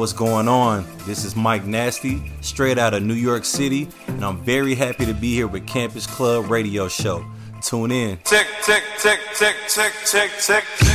What's going on? This is Mike Nasty, straight out of New York City, and I'm very happy to be here with Campus Club Radio Show. Tune in. Tick, tick, tick, tick, tick, tick, tick.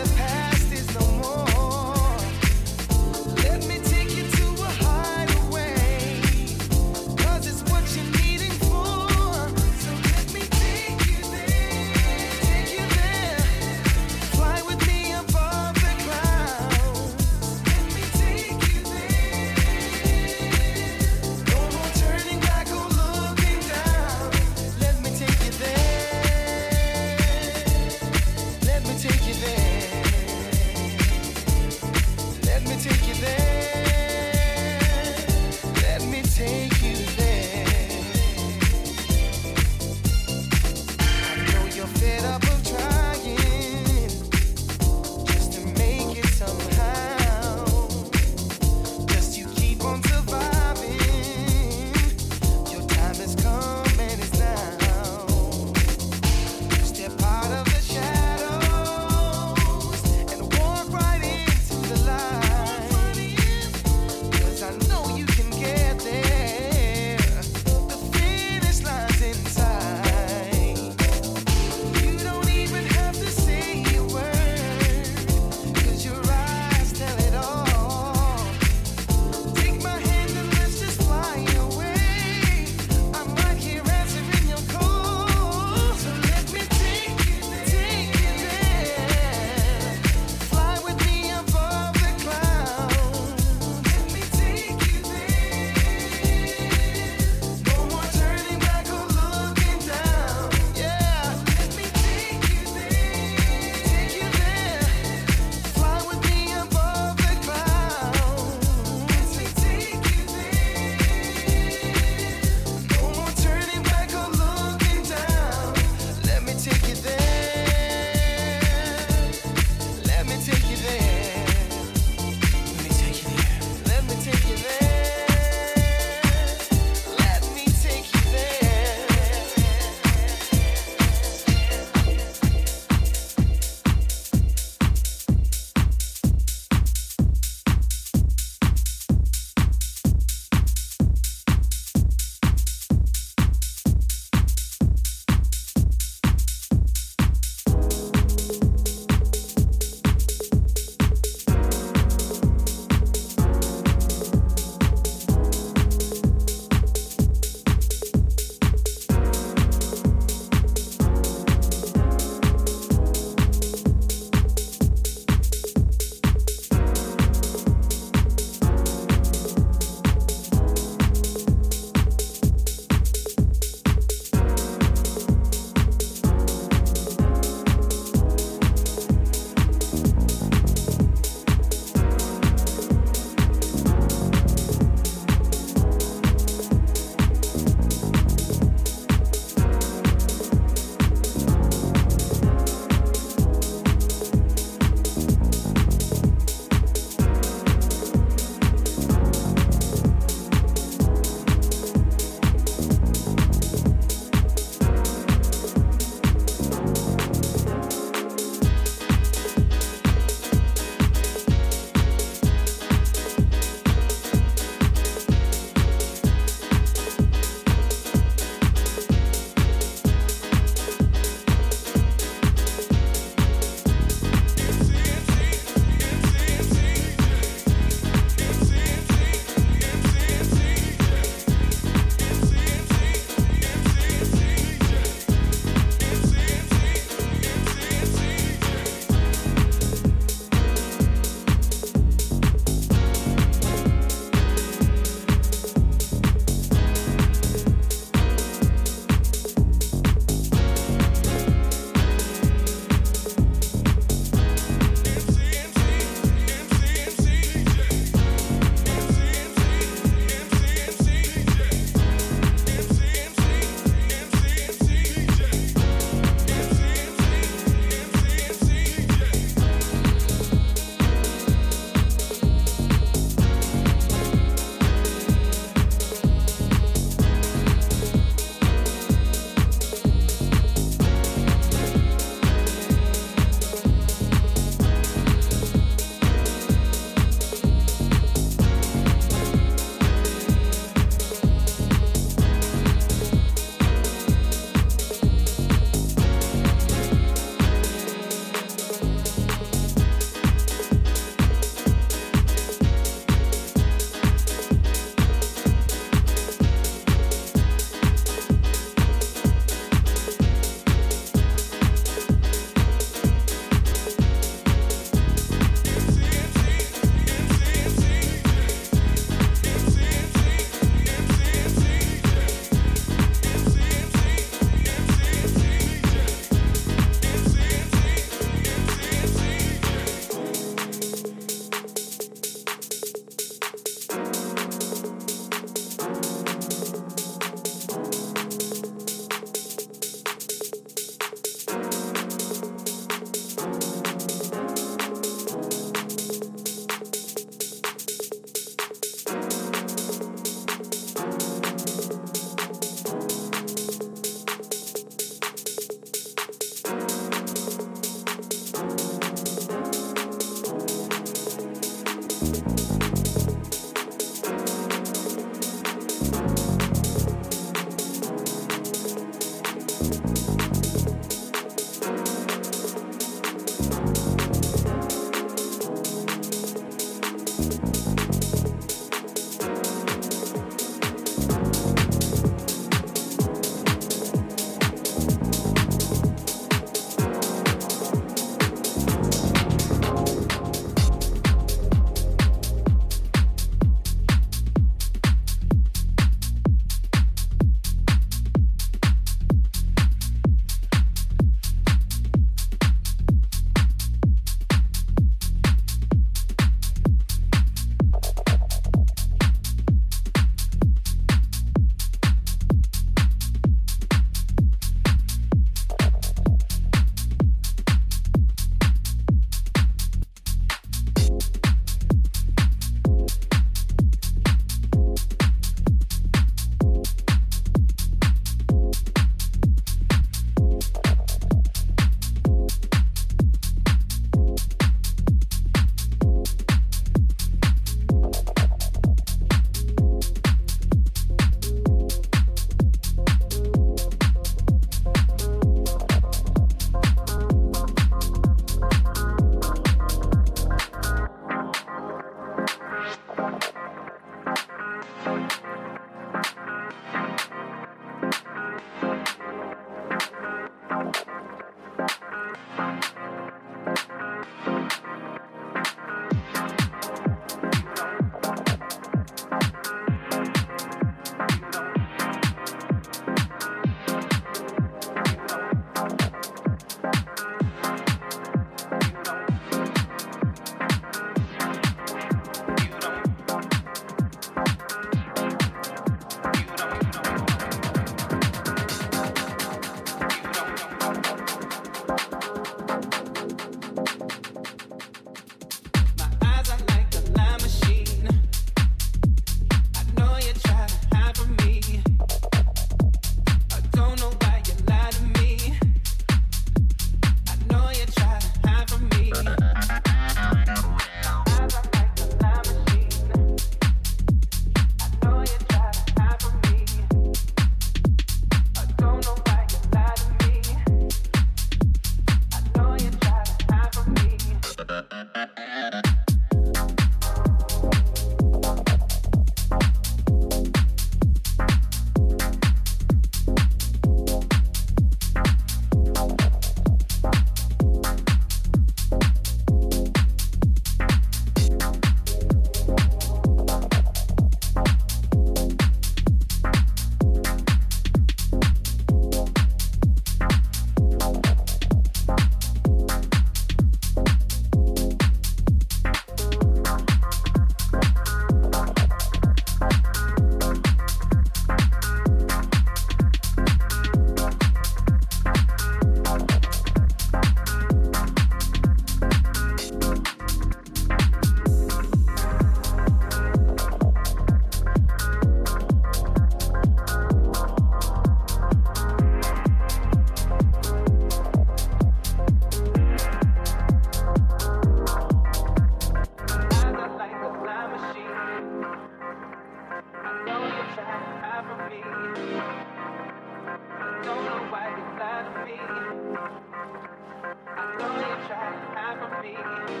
thank you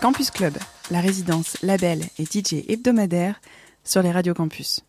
Campus Club, la résidence, label et DJ hebdomadaire sur les radios campus.